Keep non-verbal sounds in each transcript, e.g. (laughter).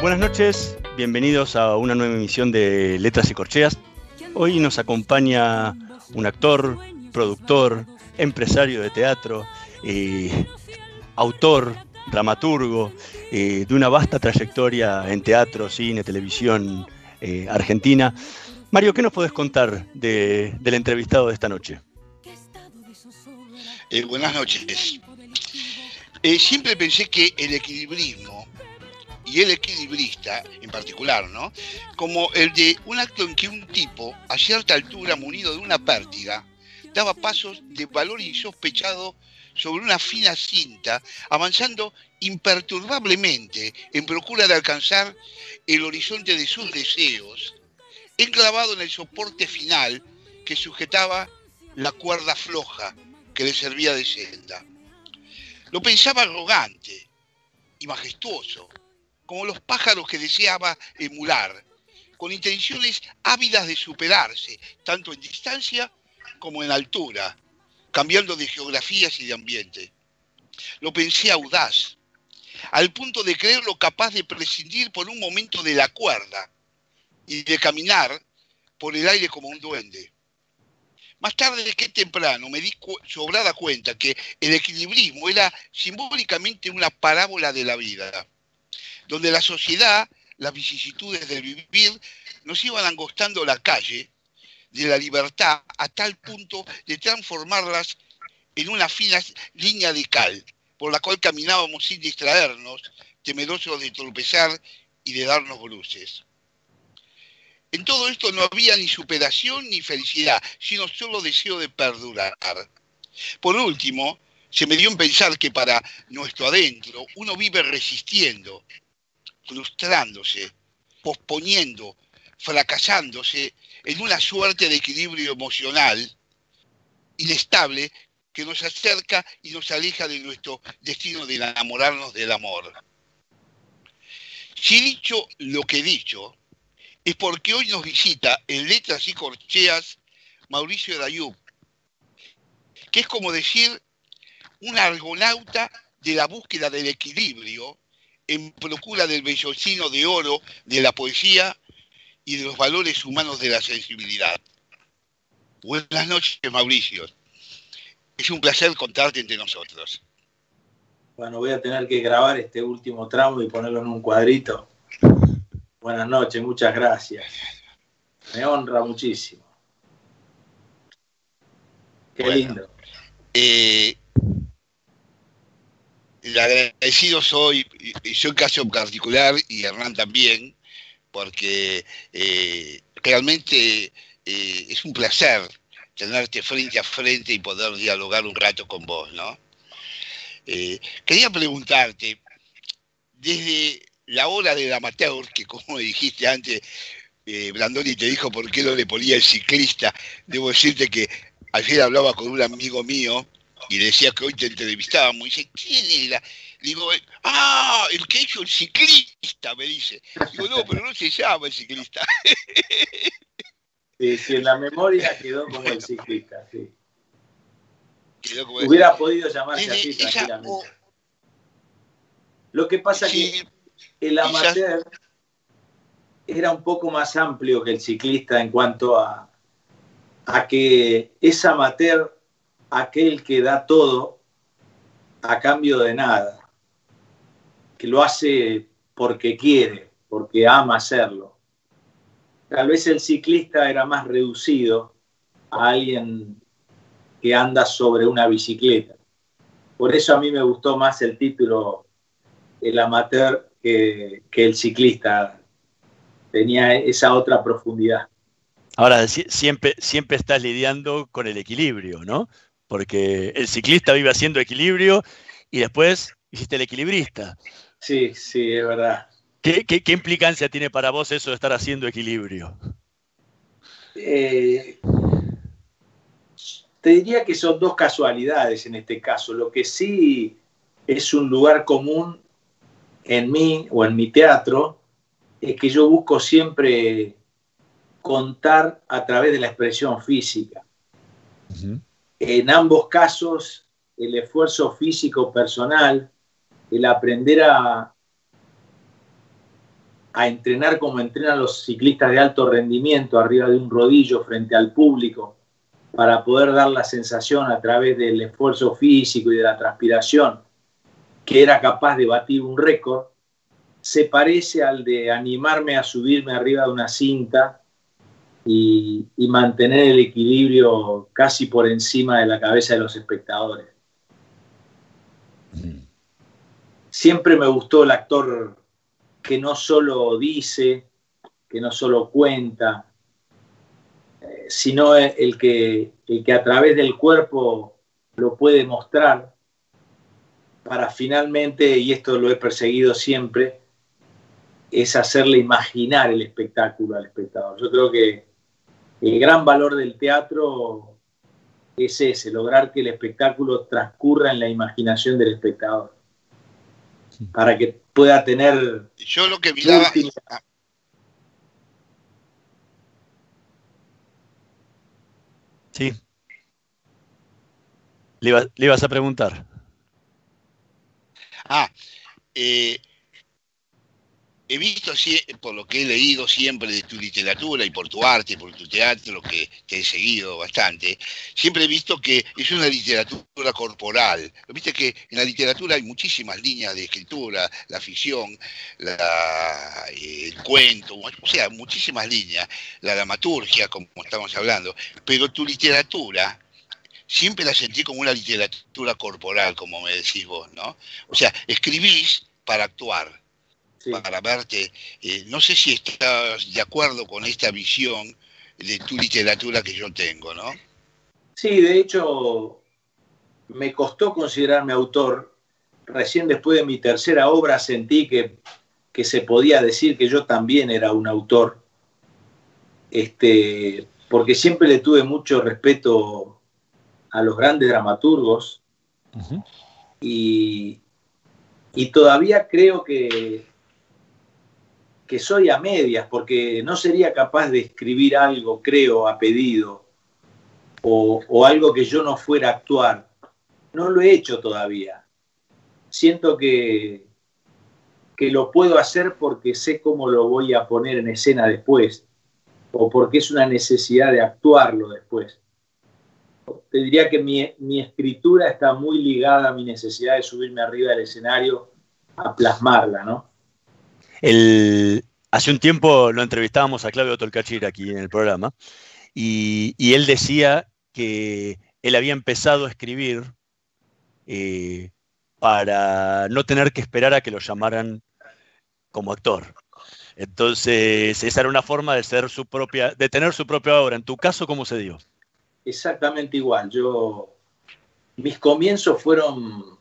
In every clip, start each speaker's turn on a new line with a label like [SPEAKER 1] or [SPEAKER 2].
[SPEAKER 1] Buenas noches, bienvenidos a una nueva emisión de Letras y Corcheas. Hoy nos acompaña un actor, productor, empresario de teatro, eh, autor, dramaturgo, eh, de una vasta trayectoria en teatro, cine, televisión eh, argentina. Mario, ¿qué nos podés contar del entrevistado de esta noche?
[SPEAKER 2] buenas noches. siempre pensé que el equilibrismo y el equilibrista en particular, ¿no? Como el de un acto en que un tipo, a cierta altura, munido de una pértiga, daba pasos de valor insospechado sobre una fina cinta, avanzando imperturbablemente en procura de alcanzar el horizonte de sus deseos, enclavado en el soporte final que sujetaba la cuerda floja que le servía de senda. Lo pensaba arrogante y majestuoso, como los pájaros que deseaba emular, con intenciones ávidas de superarse, tanto en distancia como en altura, cambiando de geografías y de ambiente. Lo pensé audaz, al punto de creerlo capaz de prescindir por un momento de la cuerda y de caminar por el aire como un duende. Más tarde que temprano me di sobrada cuenta que el equilibrismo era simbólicamente una parábola de la vida donde la sociedad, las vicisitudes del vivir, nos iban angostando la calle de la libertad a tal punto de transformarlas en una fina línea de cal, por la cual caminábamos sin distraernos, temerosos de tropezar y de darnos bruces. En todo esto no había ni superación ni felicidad, sino solo deseo de perdurar. Por último, se me dio en pensar que para nuestro adentro uno vive resistiendo, frustrándose, posponiendo, fracasándose en una suerte de equilibrio emocional inestable que nos acerca y nos aleja de nuestro destino de enamorarnos del amor. Si he dicho lo que he dicho, es porque hoy nos visita en Letras y Corcheas Mauricio Dayub, que es como decir un argonauta de la búsqueda del equilibrio en procura del bellocino de oro de la poesía y de los valores humanos de la sensibilidad. Buenas noches, Mauricio. Es un placer contarte entre nosotros.
[SPEAKER 3] Bueno, voy a tener que grabar este último tramo y ponerlo en un cuadrito. Buenas noches, muchas gracias. Me honra muchísimo. Qué lindo.
[SPEAKER 2] Eh, agradecido soy, y en caso particular, y Hernán también, porque eh, realmente eh, es un placer tenerte frente a frente y poder dialogar un rato con vos, ¿no? Eh, quería preguntarte, desde la hora del amateur, que como dijiste antes, Blandoni te dijo por qué no le ponía el ciclista, debo decirte que ayer hablaba con un amigo mío, y decía que hoy te entrevistábamos, y dice, ¿quién era? Digo, ah, el que hecho el ciclista, me dice. Digo, no, pero no se llama el ciclista.
[SPEAKER 3] Sí, sí, en la memoria quedó como el ciclista, sí. Hubiera podido llamarse así tranquilamente. Lo que pasa es que el amateur era un poco más amplio que el ciclista en cuanto a, a que es amateur aquel que da todo a cambio de nada. que lo hace porque quiere, porque ama hacerlo. Tal vez el ciclista era más reducido a alguien que anda sobre una bicicleta. Por eso a mí me gustó más el título El amateur que, el ciclista. Tenía esa otra profundidad.
[SPEAKER 1] Ahora, siempre, siempre estás lidiando con el equilibrio, ¿no? Porque el ciclista vive haciendo equilibrio y después hiciste el equilibrista.
[SPEAKER 3] Sí, sí, es verdad.
[SPEAKER 1] ¿Qué, implicancia tiene para vos eso de estar haciendo equilibrio?
[SPEAKER 3] Eh, te diría que son dos casualidades en este caso. Lo que sí es un lugar común en mí o en mi teatro es que yo busco siempre contar a través de la expresión física. En ambos casos, el esfuerzo físico personal, el aprender a, entrenar como entrenan los ciclistas de alto rendimiento arriba de un rodillo frente al público para poder dar la sensación a través del esfuerzo físico y de la transpiración que era capaz de batir un récord, se parece al de animarme a subirme arriba de una cinta y, mantener el equilibrio casi por encima de la cabeza de los espectadores. Siempre me gustó el actor que no solo dice, que no solo cuenta, eh, sino el que, el que a través del cuerpo lo puede mostrar para finalmente, y esto lo he perseguido siempre, es hacerle imaginar el espectáculo al espectador. Yo creo que el gran valor del teatro es ese, lograr que el espectáculo transcurra en la imaginación del espectador para que pueda tener...
[SPEAKER 2] Yo lo que miraba...
[SPEAKER 1] Sí. Le, le ibas a preguntar.
[SPEAKER 2] Ah, eh, he visto, por lo que he leído siempre de tu literatura y por tu arte, por tu teatro, que te he seguido bastante, siempre he visto que es una literatura corporal. Viste que en la literatura hay muchísimas líneas de escritura, la ficción, el cuento, o sea, muchísimas líneas, la dramaturgia, como estamos hablando, pero tu literatura siempre la sentí como una literatura corporal, como me decís vos, ¿no? O sea, escribís para actuar para verte. Eh, no sé si estás de acuerdo con esta visión de tu literatura que yo tengo, ¿no?
[SPEAKER 3] Sí, de hecho, me costó considerarme autor. Recién después de mi tercera obra sentí que, que se podía decir que yo también era un autor, este, porque siempre le tuve mucho respeto a los grandes dramaturgos y, y todavía creo que que soy a medias, porque no sería capaz de escribir algo, creo, a pedido, o, algo que yo no fuera a actuar. No lo he hecho todavía. Siento que, que lo puedo hacer porque sé cómo lo voy a poner en escena después, o porque es una necesidad de actuarlo después. Te diría que mi, mi escritura está muy ligada a mi necesidad de subirme arriba del escenario a plasmarla, ¿no?
[SPEAKER 1] Hace un tiempo lo entrevistábamos a Claudio Tolcachir aquí en el programa y, él decía que él había empezado a escribir eh, para no tener que esperar a que lo llamaran como actor. Entonces, esa era una forma de ser su propia, de tener su propia obra. En tu caso, ¿cómo se dio?
[SPEAKER 3] Exactamente igual. Yo, mis comienzos fueron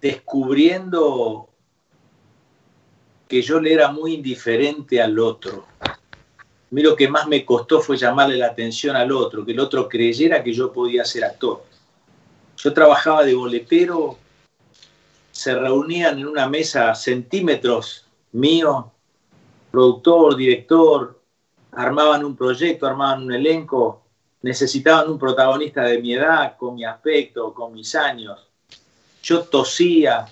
[SPEAKER 3] descubriendo que yo le era muy indiferente al otro. A mí lo que más me costó fue llamarle la atención al otro, que el otro creyera que yo podía ser actor. Yo trabajaba de boletero, se reunían en una mesa centímetros mío, productor, director, armaban un proyecto, armaban un elenco, necesitaban un protagonista de mi edad, con mi aspecto, con mis años. Yo tosía,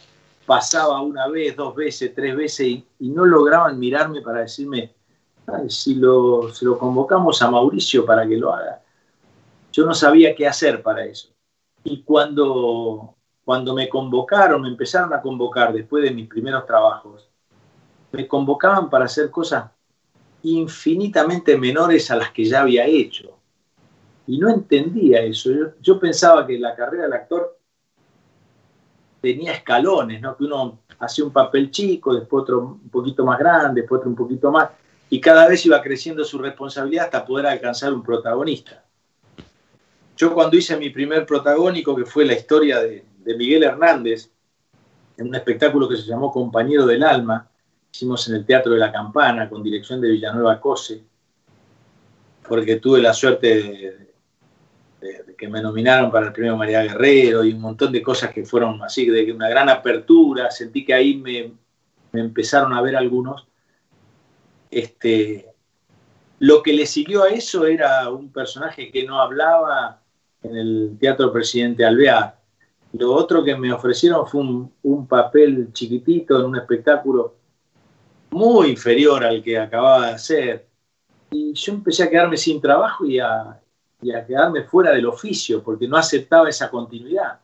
[SPEAKER 3] pasaba una vez, dos veces, tres veces y, no lograban mirarme para decirme, si, lo, convocamos a Mauricio para que lo haga. Yo no sabía qué hacer para eso. Y cuando cuando me convocaron, me empezaron a convocar después de mis primeros trabajos, me convocaban para hacer cosas infinitamente menores a las que ya había hecho. Y no entendía eso. Yo, pensaba que la carrera del actor tenía escalones, ¿no? que uno hacía un papel chico, después otro un poquito más grande, después otro un poquito más, y cada vez iba creciendo su responsabilidad hasta poder alcanzar un protagonista. Yo cuando hice mi primer protagónico, que fue la historia de, Miguel Hernández, en un espectáculo que se llamó Compañero del Alma, hicimos en el Teatro de la Campana con dirección de Villanueva Cose, porque tuve la suerte de, que me nominaron para el premio María Guerrero y un montón de cosas que fueron así, de una gran apertura, sentí que ahí me, empezaron a ver algunos. Este, lo que le siguió a eso era un personaje que no hablaba en el Teatro Presidente Alvear. Lo otro que me ofrecieron fue un, un papel chiquitito en un espectáculo muy inferior al que acababa de hacer. Y yo empecé a quedarme sin trabajo y a, quedarme fuera del oficio porque no aceptaba esa continuidad.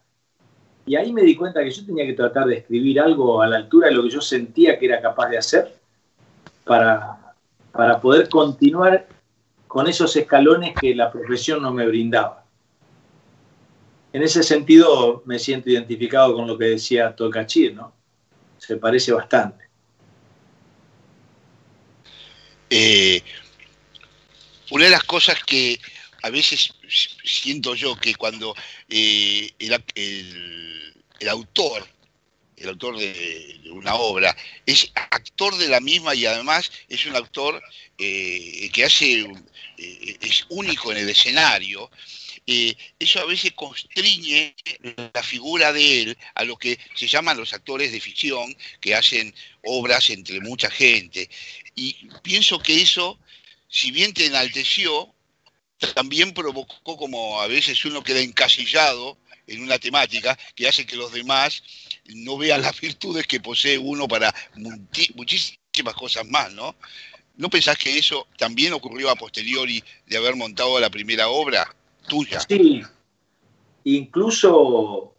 [SPEAKER 3] Y ahí me di cuenta que yo tenía que tratar de escribir algo a la altura de lo que yo sentía que era capaz de hacer para, para poder continuar con esos escalones que la profesión no me brindaba. En ese sentido me siento identificado con lo que decía Tolcachir, ¿no? Se parece bastante.
[SPEAKER 2] Eh, una de las cosas que a veces siento yo que cuando eh, el, autor, el autor de, una obra, es actor de la misma y además es un actor eh, que hace, es único en el escenario, eso a veces constriñe la figura de él a lo que se llaman los actores de ficción que hacen obras entre mucha gente. Y pienso que eso, si bien te enalteció, también provocó como a veces uno queda encasillado en una temática que hace que los demás no vean las virtudes que posee uno para muchísimas cosas más, ¿no? ¿No pensás que eso también ocurrió a posteriori de haber montado la primera obra tuya?
[SPEAKER 3] Sí, incluso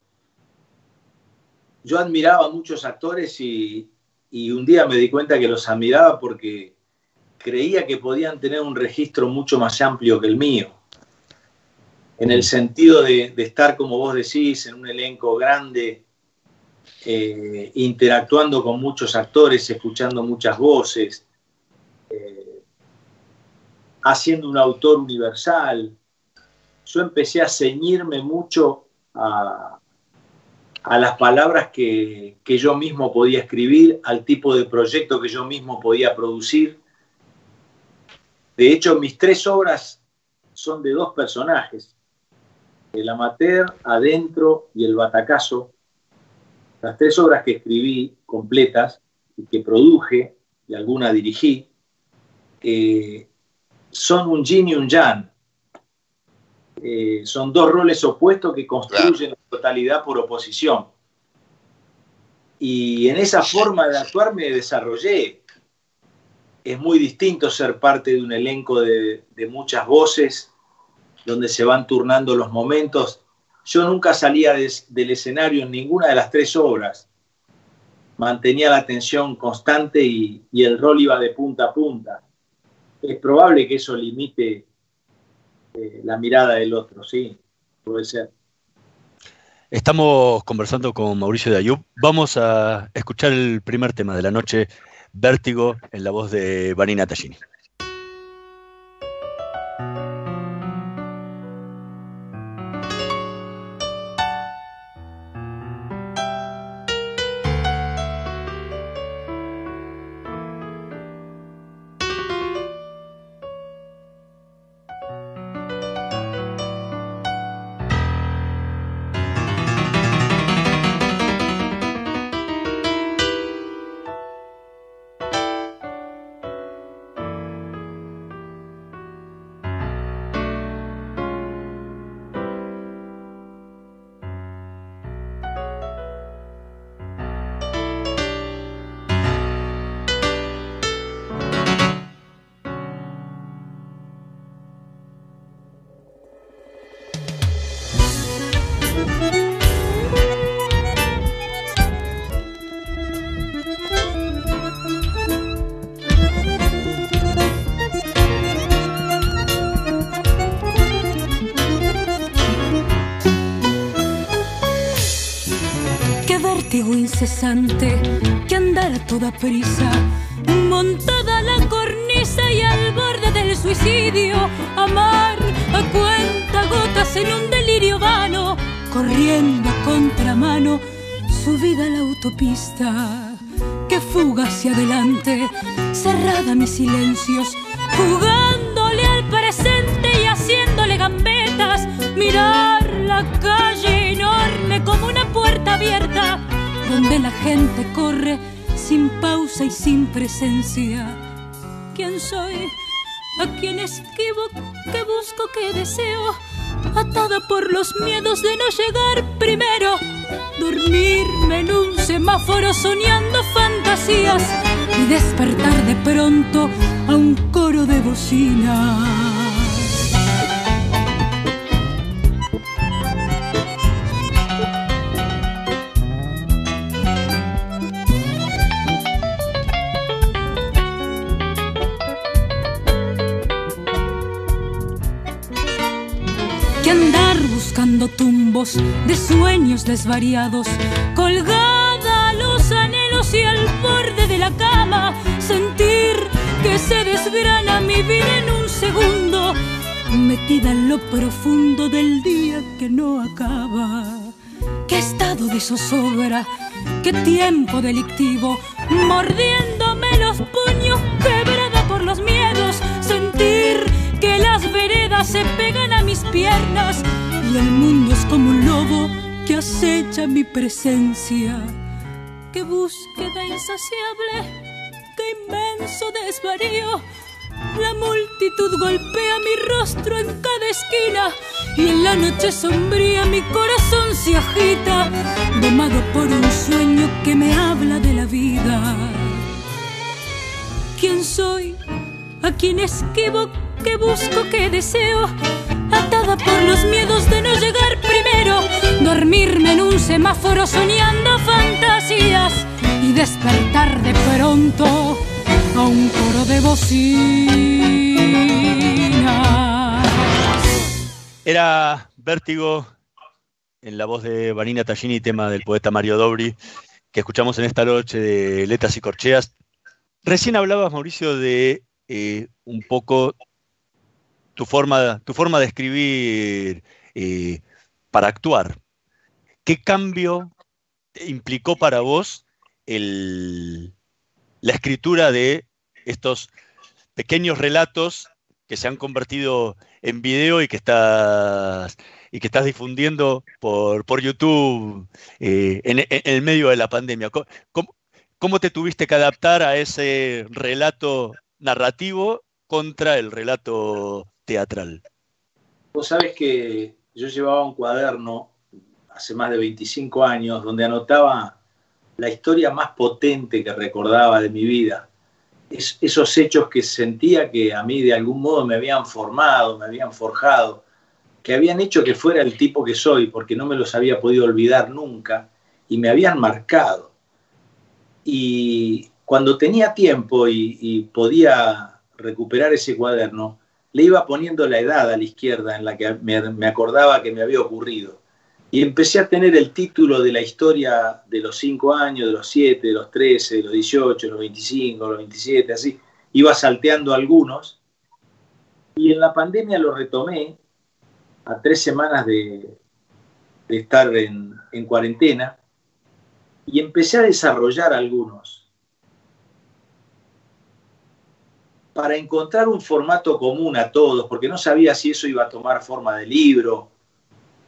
[SPEAKER 3] yo admiraba a muchos actores y, y un día me di cuenta que los admiraba porque creía que podían tener un registro mucho más amplio que el mío, en el sentido de, estar, como vos decís, en un elenco grande, eh, interactuando con muchos actores, escuchando muchas voces, eh, haciendo un autor universal. Yo empecé a ceñirme mucho a, a las palabras que, yo mismo podía escribir, al tipo de proyecto que yo mismo podía producir. De hecho, mis tres obras son de dos personajes, el amateur, adentro y el batacazo. Las tres obras que escribí completas y que produje y alguna dirigí, eh, son un yin y un yang. Eh, son dos roles opuestos que construyen la totalidad por oposición. Y en esa forma de actuar me desarrollé. Es muy distinto ser parte de un elenco de, muchas voces, donde se van turnando los momentos. Yo nunca salía del escenario en ninguna de las tres obras. Mantenía la atención constante y el rol iba de punta a punta. Es probable que eso limite eh, la mirada del otro, sí, puede ser.
[SPEAKER 1] Estamos conversando con Mauricio de Ayub. Vamos a escuchar el primer tema de la noche, Vértigo, en la voz de Vanina Tallini.
[SPEAKER 4] Incesante que andar toda prisa, montada la cornisa y al borde del suicidio, amar a cuenta gotas en un delirio vano, corriendo a contramano, subida a la autopista que fuga hacia adelante, cerrada mis silencios, jugándole al presente y haciéndole gambetas, mirar la calle enorme como una puerta abierta, donde la gente corre sin pausa y sin presencia. ¿Quién soy? ¿A quién esquivo? ¿Qué busco? ¿Qué deseo? Atada por los miedos de no llegar primero dormirme en un semáforo soñando fantasías y despertar de pronto a un coro de bocinas. Que andar buscando tumbos de sueños desvariados, colgada a los anhelos y al borde de la cama, sentir que se desgrana mi vida en un segundo, metida en lo profundo del día que no acaba. Qué estado de zozobra, qué tiempo delictivo, mordiéndome los puños, se pegan a mis piernas y el mundo es como un lobo que acecha mi presencia. Qué búsqueda insaciable, qué inmenso desvarío. La multitud golpea mi rostro en cada esquina y en la noche sombría mi corazón se agita, domado por un sueño que me habla de la vida. ¿Quién soy? ¿A quién esquivo? Que busco, que deseo, atada por los miedos de no llegar primero, dormirme en un semáforo soñando fantasías y despertar de pronto a un coro de bocinas.
[SPEAKER 1] Era Vértigo en la voz de Vanina Tallini, tema del poeta Mario Dobri, que escuchamos en esta noche de Letras y Corcheas. Recién hablabas, Mauricio, de eh, un poco tu forma, tu forma de escribir eh, para actuar. ¿Qué cambio implicó para vos la escritura de estos pequeños relatos que se han convertido en video y que estás, y que estás difundiendo por, YouTube eh, en, el medio de la pandemia? ¿Cómo te tuviste que adaptar a ese relato narrativo contra el relato teatral?
[SPEAKER 3] Vos sabés que yo llevaba un cuaderno hace más de 25 años donde anotaba la historia más potente que recordaba de mi vida. esos hechos que sentía que a mí de algún modo me habían formado, me habían forjado, que habían hecho que fuera el tipo que soy, porque no me los había podido olvidar nunca y me habían marcado. Y cuando tenía tiempo y podía recuperar ese cuaderno, le iba poniendo la edad a la izquierda en la que me, acordaba que me había ocurrido. Y empecé a tener el título de la historia de los 5 años, de los 7, de los 13, de los 18, de los 25, de los 27, así. Iba salteando algunos. Y en la pandemia lo retomé a tres semanas de, estar en, en cuarentena y empecé a desarrollar algunos para encontrar un formato común a todos, porque no sabía si eso iba a tomar forma de libro,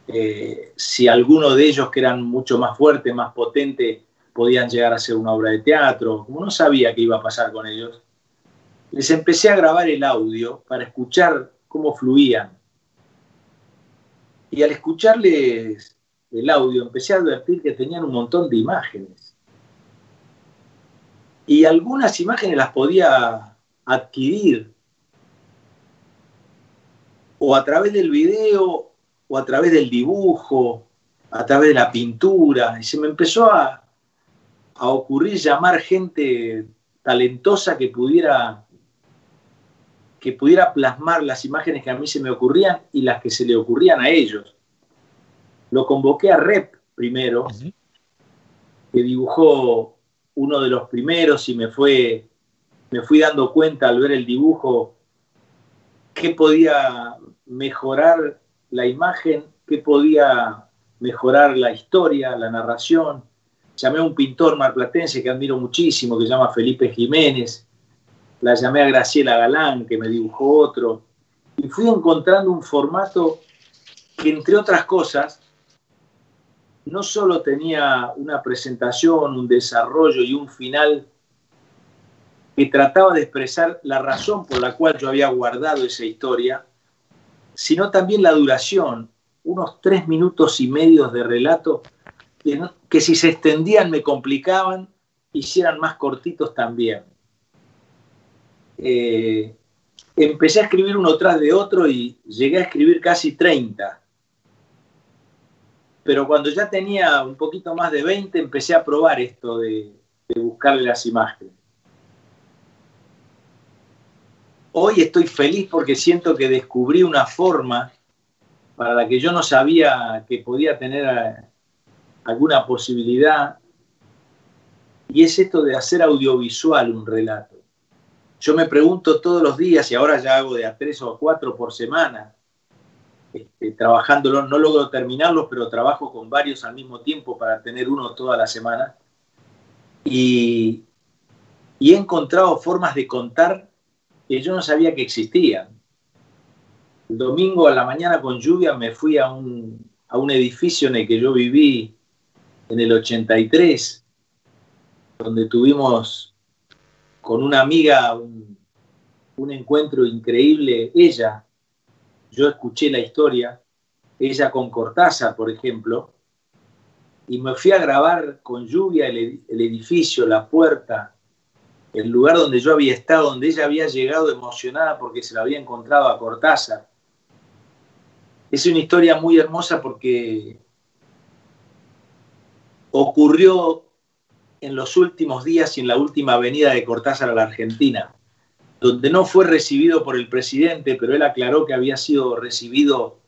[SPEAKER 3] eh, si alguno de ellos que eran mucho más fuertes, más potentes, podían llegar a ser una obra de teatro, como no sabía qué iba a pasar con ellos, les empecé a grabar el audio para escuchar cómo fluían. Y al escucharles el audio empecé a advertir que tenían un montón de imágenes. Y algunas imágenes las podía adquirir o a través del video o a través del dibujo, a través de la pintura, y se me empezó a, a ocurrir llamar gente talentosa que pudiera que pudiera plasmar las imágenes que a mí se me ocurrían y las que se le ocurrían a ellos. Lo convoqué a Rep primero, que dibujó uno de los primeros y me fue me fui dando cuenta al ver el dibujo qué podía mejorar la imagen, qué podía mejorar la historia, la narración. Llamé a un pintor marplatense que admiro muchísimo, que se llama Felipe Jiménez. La llamé a Graciela Galán, que me dibujó otro. Y fui encontrando un formato que, entre otras cosas, no solo tenía una presentación, un desarrollo y un final que trataba de expresar la razón por la cual yo había guardado esa historia, sino también la duración, unos tres minutos y medio de relato que, si se extendían me complicaban, hicieran más cortitos también. Eh, empecé a escribir uno tras de otro y llegué a escribir casi 30. Pero cuando ya tenía un poquito más de 20 empecé a probar esto de buscarle las imágenes. Hoy estoy feliz porque siento que descubrí una forma para la que yo no sabía que podía tener eh, alguna posibilidad, y es esto de hacer audiovisual un relato. Yo me pregunto todos los días, y ahora ya hago de a tres o a cuatro por semana, este, trabajándolo, no logro terminarlos, pero trabajo con varios al mismo tiempo para tener uno toda la semana, y, y he encontrado formas de contar que yo no sabía que existían. El domingo a la mañana con lluvia me fui a un, edificio en el que yo viví en el 83, donde tuvimos con una amiga un, un encuentro increíble. Ella, yo escuché la historia, ella con Cortázar, por ejemplo, y me fui a grabar con lluvia el edificio, la puerta, el lugar donde yo había estado, donde ella había llegado emocionada porque se la había encontrado a Cortázar. Es una historia muy hermosa porque ocurrió en los últimos días y en la última venida de Cortázar a la Argentina, donde no fue recibido por el presidente, pero él aclaró que había sido recibido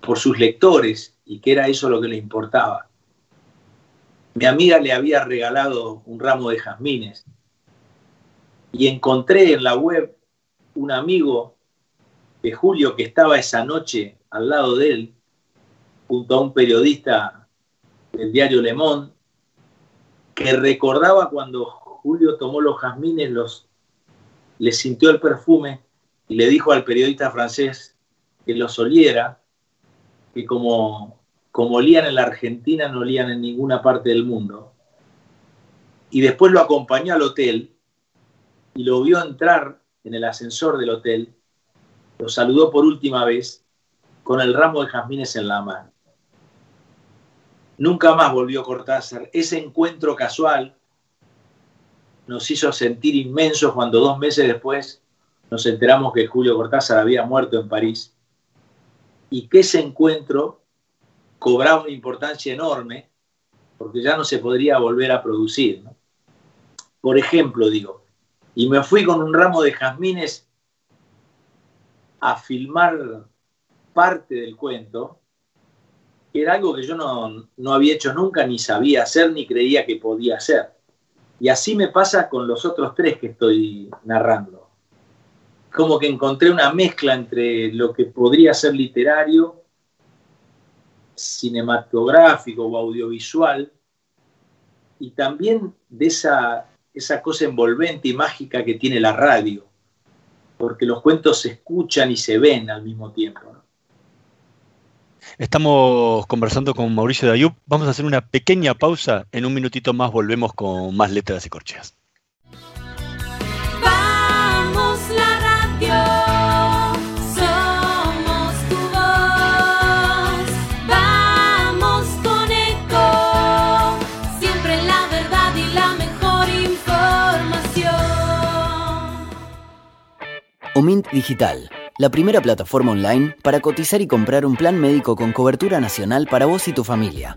[SPEAKER 3] por sus lectores y que era eso lo que le importaba. Mi amiga le había regalado un ramo de jazmines y encontré en la web un amigo de Julio que estaba esa noche al lado de él, junto a un periodista del diario Le Monde, que recordaba cuando Julio tomó los jazmines, los, le sintió el perfume y le dijo al periodista francés que los oliera, que como, como olían en la Argentina no olían en ninguna parte del mundo. Y después lo acompañó al hotel y lo vio entrar en el ascensor del hotel, lo saludó por última vez con el ramo de jazmines en la mano. Nunca más volvió Cortázar. Ese encuentro casual nos hizo sentir inmensos cuando dos meses después nos enteramos que Julio Cortázar había muerto en París y que ese encuentro cobraba una importancia enorme porque ya no se podría volver a producir. Por ejemplo, digo, y me fui con un ramo de jazmines a filmar parte del cuento, que era algo que yo no, no había hecho nunca, ni sabía hacer, ni creía que podía hacer. Y así me pasa con los otros tres que estoy narrando. Como que encontré una mezcla entre lo que podría ser literario, cinematográfico o audiovisual, y también de esa esa cosa envolvente y mágica que tiene la radio, porque los cuentos se escuchan y se ven al mismo tiempo.
[SPEAKER 1] Estamos conversando con Mauricio Dayub. Vamos a hacer una pequeña pausa. En un minutito más volvemos con más letras y corcheas.
[SPEAKER 5] Omint Digital, la primera plataforma online para cotizar y comprar un plan médico con cobertura nacional para vos y tu familia.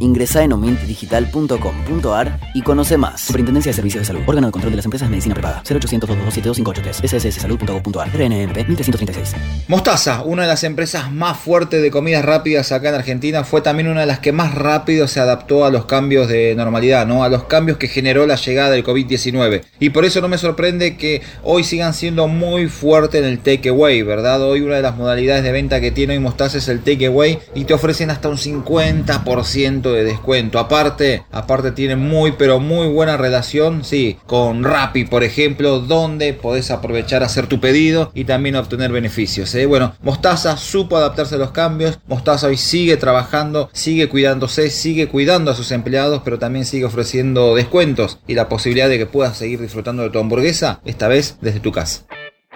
[SPEAKER 5] Ingresa en omintdigital.com.ar y conoce más. Superintendencia de Servicios de Salud. Órgano de control de las empresas de medicina prepaga. 0800 227 sssalud.gov.ar. RNMP 1336.
[SPEAKER 6] Mostaza, una de las empresas más fuertes de comidas rápidas acá en Argentina, fue también una de las que más rápido se adaptó a los cambios de normalidad, ¿no? A los cambios que generó la llegada del COVID-19. Y por eso no me sorprende que hoy sigan siendo muy fuertes en el takeaway, ¿verdad? Hoy una de las modalidades de venta que tiene hoy Mostaza es el takeaway y te ofrecen hasta un 50% de descuento. Aparte, aparte tiene muy pero muy buena relación, sí, con Rappi, por ejemplo, donde podés aprovechar a hacer tu pedido y también obtener beneficios. ¿eh? Bueno, Mostaza supo adaptarse a los cambios. Mostaza hoy sigue trabajando, sigue cuidándose, sigue cuidando a sus empleados, pero también sigue ofreciendo descuentos y la posibilidad de que puedas seguir disfrutando de tu hamburguesa, esta vez desde tu casa.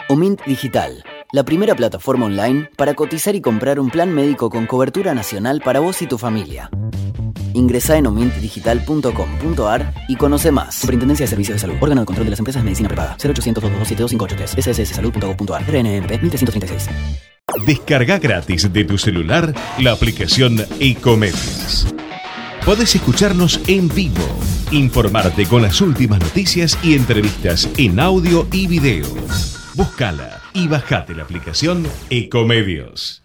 [SPEAKER 5] Omint Digital, la primera plataforma online para cotizar y comprar un plan médico con cobertura nacional para vos y tu familia. Ingresa en omintdigital.com.ar y conoce más. Superintendencia de Servicios de Salud. Órgano de control de las empresas de medicina prepaga. 0800 227 sssalud.gov.ar. RNMP 1336.
[SPEAKER 7] Descarga gratis de tu celular la aplicación Ecomedios. Podés escucharnos en vivo, informarte con las últimas noticias y entrevistas en audio y video. Búscala y bajate la aplicación Ecomedios.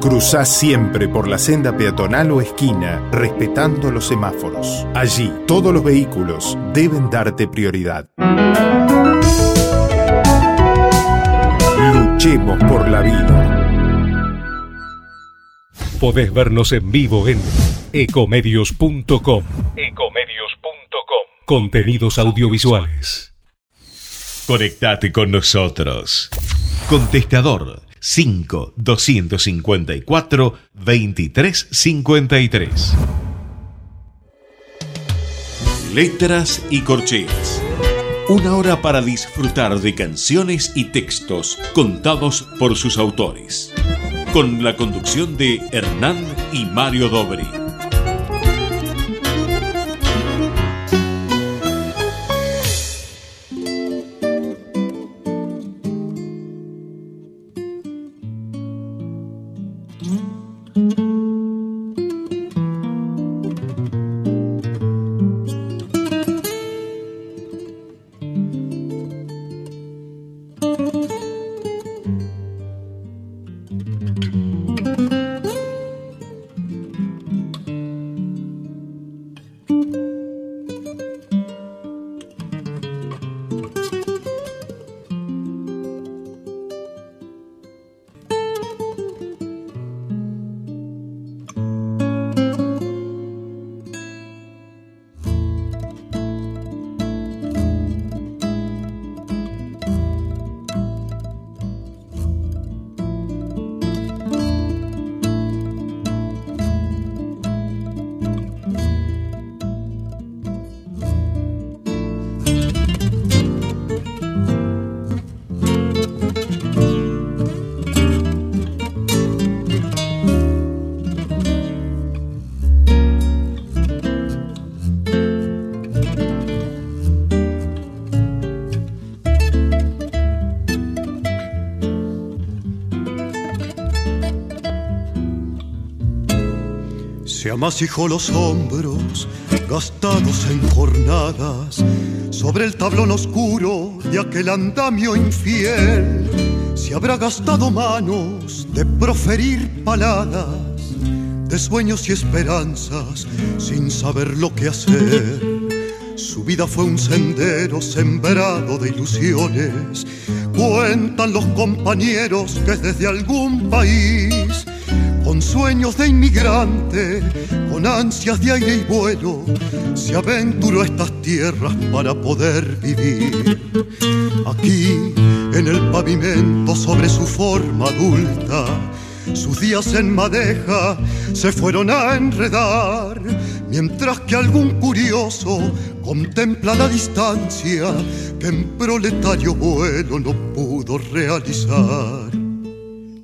[SPEAKER 8] Cruzá siempre por la senda peatonal o esquina, respetando los semáforos. Allí, todos los vehículos deben darte prioridad. Luchemos por la vida.
[SPEAKER 7] Podés vernos en vivo en ecomedios.com.
[SPEAKER 8] Ecomedios.com.
[SPEAKER 7] Contenidos audiovisuales. Conectate con nosotros. Contestador 5 254 2353. Letras y corcheas. Una hora para disfrutar de canciones y textos contados por sus autores. Con la conducción de Hernán y Mario Dobri.
[SPEAKER 9] Se amasijó los hombros, gastados en jornadas, sobre el tablón oscuro de aquel andamio infiel. Se habrá gastado manos de proferir paladas, de sueños y esperanzas, sin saber lo que hacer. Su vida fue un sendero sembrado de ilusiones. Cuentan los compañeros que desde algún país con sueños de inmigrante, con ansias de aire y vuelo, se aventuró a estas tierras para poder vivir. Aquí, en el pavimento, sobre su forma adulta, sus días en madeja se fueron a enredar, mientras que algún curioso contempla la distancia que en proletario vuelo no pudo realizar.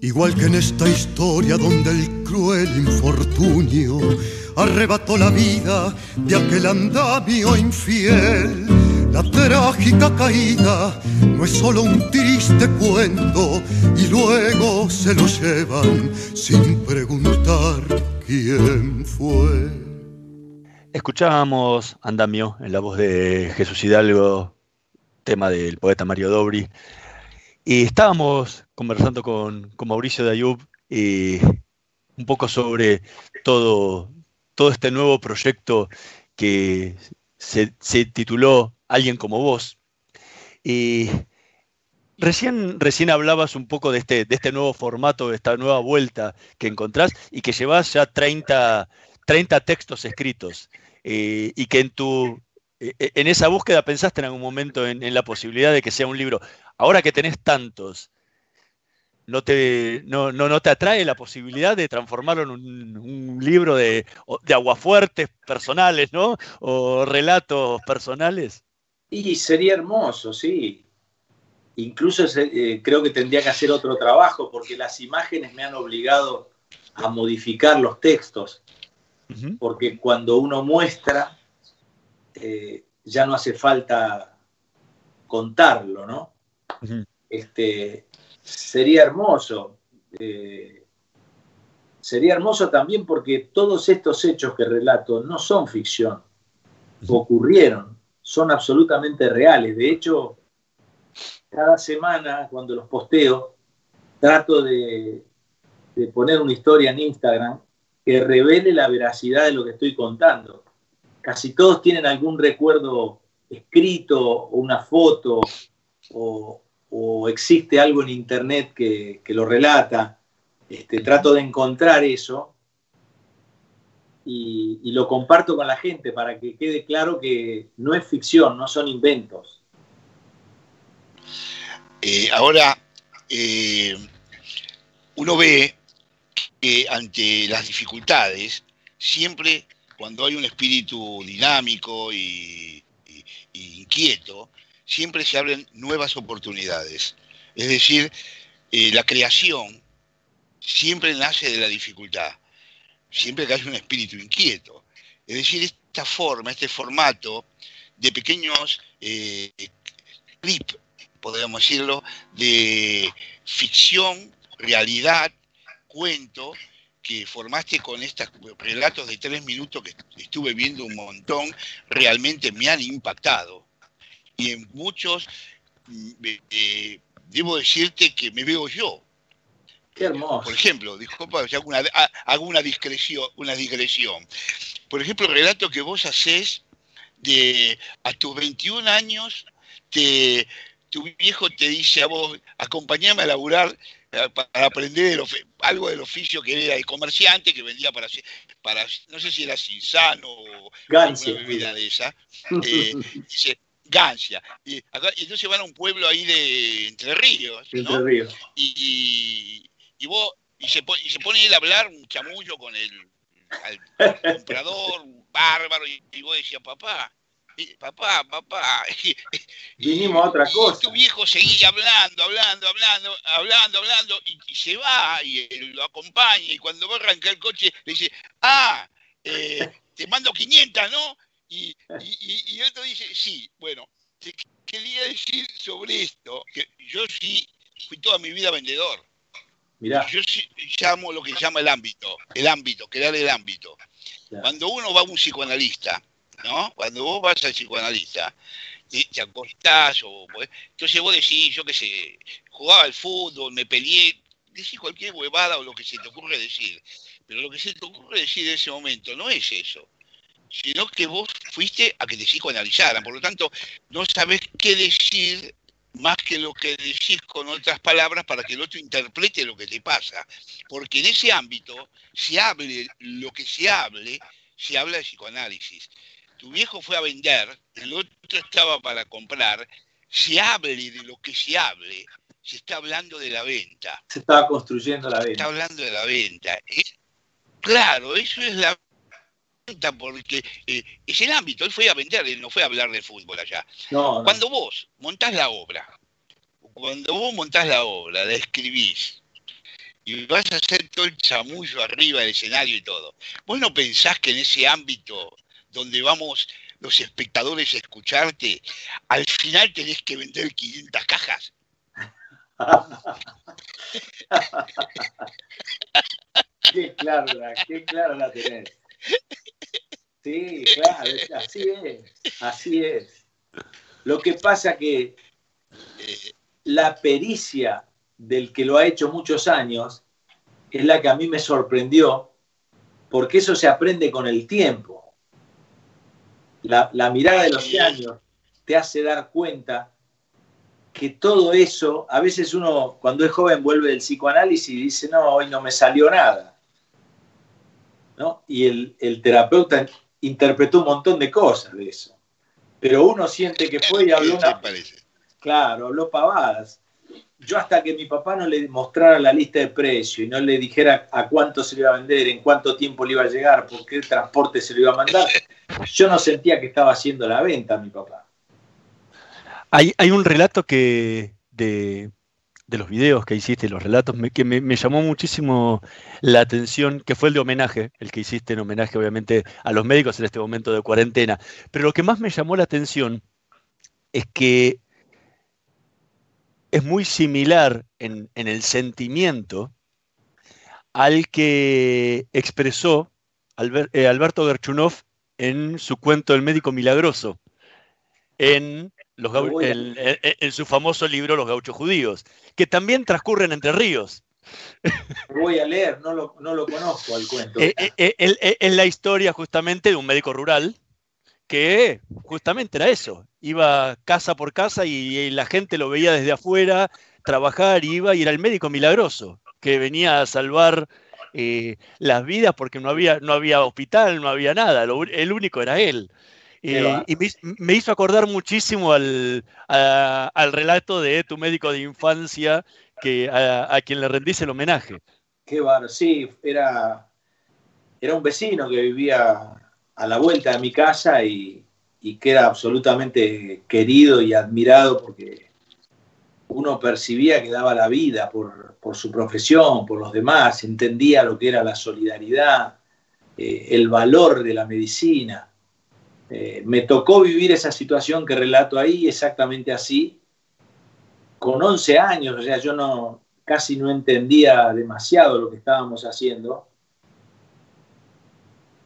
[SPEAKER 9] Igual que en esta historia donde el cruel infortunio arrebató la vida de aquel andamio infiel. La trágica caída no es solo un triste cuento y luego se lo llevan sin preguntar quién fue.
[SPEAKER 1] Escuchábamos Andamio en la voz de Jesús Hidalgo, tema del poeta Mario Dobri, y estábamos conversando con, con Mauricio de Ayub y un poco sobre todo, todo este nuevo proyecto que se, tituló Alguien como vos. Y recién, recién hablabas un poco de este, de este nuevo formato, de esta nueva vuelta que encontrás y que llevas ya 30, 30 textos escritos. Eh, y que en tu, e, e, en esa búsqueda pensaste en algún momento en, en, la posibilidad de que sea un libro. Ahora que tenés tantos, no te, no, no, te atrae la posibilidad de transformarlo en un, libro de, de, aguafuertes personales, ¿no? O relatos personales.
[SPEAKER 3] Y sería hermoso, sí. Incluso eh, creo que tendría que hacer otro trabajo porque las imágenes me han obligado a modificar los textos. Porque cuando uno muestra, eh, ya no hace falta contarlo, ¿no? Este, sería hermoso. Eh, sería hermoso también porque todos estos hechos que relato no son ficción, ocurrieron, son absolutamente reales. De hecho, cada semana cuando los posteo, trato de, de poner una historia en Instagram que revele la veracidad de lo que estoy contando. Casi todos tienen algún recuerdo escrito o una foto o, o existe algo en internet que, lo relata, este, trato de encontrar eso y, lo comparto con la gente para que quede claro que no es ficción, no son inventos.
[SPEAKER 2] Eh, ahora, eh, uno ve que ante las dificultades, siempre cuando hay un espíritu dinámico y inquieto, siempre se abren nuevas oportunidades. Es decir, eh, la creación siempre nace de la dificultad, siempre que hay un espíritu inquieto. Es decir, esta forma, este formato de pequeños eh, clips, podríamos decirlo, de ficción, realidad, cuento, que formaste con estos relatos de tres minutos que estuve viendo un montón, realmente me han impactado y en muchos eh, debo decirte que me veo yo.
[SPEAKER 3] Qué hermoso.
[SPEAKER 2] Por ejemplo, disculpa, hago una, hago una discreción, una digresión. Por ejemplo, el relato que vos haces de a tus 21 años, te, tu viejo te dice a vos, acompáñame a laburar eh, para aprender algo del oficio que era de comerciante, que vendía para, para no sé si era Cinsano o
[SPEAKER 3] alguna
[SPEAKER 2] bebida de esa. (laughs) Eh, dice, Gancia. Y, entonces van a un pueblo ahí de Entre Ríos.
[SPEAKER 3] Entre Ríos.
[SPEAKER 2] Y, y, vos, y, se, y se pone él a hablar un chamullo con el comprador, bárbaro, y, vos decías, papá, papá, papá. (laughs)
[SPEAKER 3] Vinimos a otra cosa.
[SPEAKER 2] tu viejo seguía hablando, hablando, hablando, hablando, hablando, y, se va y lo acompaña. Y cuando va a arrancar el coche, le dice, ah, eh, te mando 500, ¿no? Y, y, otro dice, sí, bueno, te quería decir sobre esto, que yo sí fui toda mi vida vendedor.
[SPEAKER 3] Mirá.
[SPEAKER 2] Yo sí llamo lo que llama el ámbito, el ámbito, crear el ámbito. Cuando uno va a un psicoanalista, ¿no? Cuando vos vas al psicoanalista, te, acostás o... Pues, entonces vos decís, yo qué sé, jugaba al fútbol, me peleé, decís cualquier huevada o lo que se te ocurre decir. Pero lo que se te ocurre decir en ese momento no es eso sino que vos fuiste a que te psicoanalizaran. Por lo tanto, no sabes qué decir más que lo que decís con otras palabras para que el otro interprete lo que te pasa. Porque en ese ámbito, si hable lo que se hable, se habla de psicoanálisis. Tu viejo fue a vender, el otro estaba para comprar, se hable de lo que se hable, se está hablando de la venta.
[SPEAKER 3] Se estaba construyendo la venta. Se
[SPEAKER 2] está hablando de la venta. claro, eso es la porque eh, es el ámbito. Él fue a vender, él no fue a hablar de fútbol allá. Cuando vos montás la obra, cuando vos montás la obra, la escribís, y vas a hacer todo el chamullo arriba del escenario y todo, vos no pensás que en ese ámbito donde vamos los espectadores a escucharte, al final tenés que vender 500 cajas. (laughs)
[SPEAKER 3] qué claro, qué claro la tenés. (laughs) Sí, claro, así es, así es. Lo que pasa que la pericia del que lo ha hecho muchos años es la que a mí me sorprendió, porque eso se aprende con el tiempo. La, la mirada de los años te hace dar cuenta que todo eso, a veces uno cuando es joven vuelve del psicoanálisis y dice, no, hoy no me salió nada. ¿No? Y el, terapeuta interpretó un montón de cosas de eso. Pero uno siente que fue y habló una... Claro, habló pavadas. Yo hasta que mi papá no le mostrara la lista de precios y no le dijera a cuánto se le iba a vender, en cuánto tiempo le iba a llegar, por qué transporte se le iba a mandar, (laughs) yo no sentía que estaba haciendo la venta mi papá.
[SPEAKER 1] Hay, un relato que de, los videos que hiciste, los relatos, que me, llamó muchísimo la atención, que fue el de homenaje, el que hiciste en homenaje obviamente a los médicos en este momento de cuarentena. Pero lo que más me llamó la atención es que es muy similar en, el sentimiento al que expresó eh, Alberto Gerchunov en su cuento El médico milagroso, en en, su famoso libro Los gauchos judíos, que también transcurren entre ríos.
[SPEAKER 3] voy a leer, no lo, conozco al cuento. Eh,
[SPEAKER 1] eh, eh, es la historia justamente de un médico rural que justamente era eso, iba casa por casa y, la gente lo veía desde afuera trabajar, iba y era el médico milagroso, que venía a salvar las vidas porque no había, no había hospital, no había nada, el único era él. Eh, y me, hizo acordar muchísimo al, al, relato de tu médico de infancia que a, quien le rendís el homenaje.
[SPEAKER 3] Qué bar, sí, era, era un vecino que vivía a la vuelta de mi casa y, y que era absolutamente querido y admirado porque uno percibía que daba la vida por, por, su profesión, por los demás, entendía lo que era la solidaridad, eh, el valor de la medicina. Eh, me tocó vivir esa situación que relato ahí exactamente así, con 11 años, o sea, yo no, casi no entendía demasiado lo que estábamos haciendo,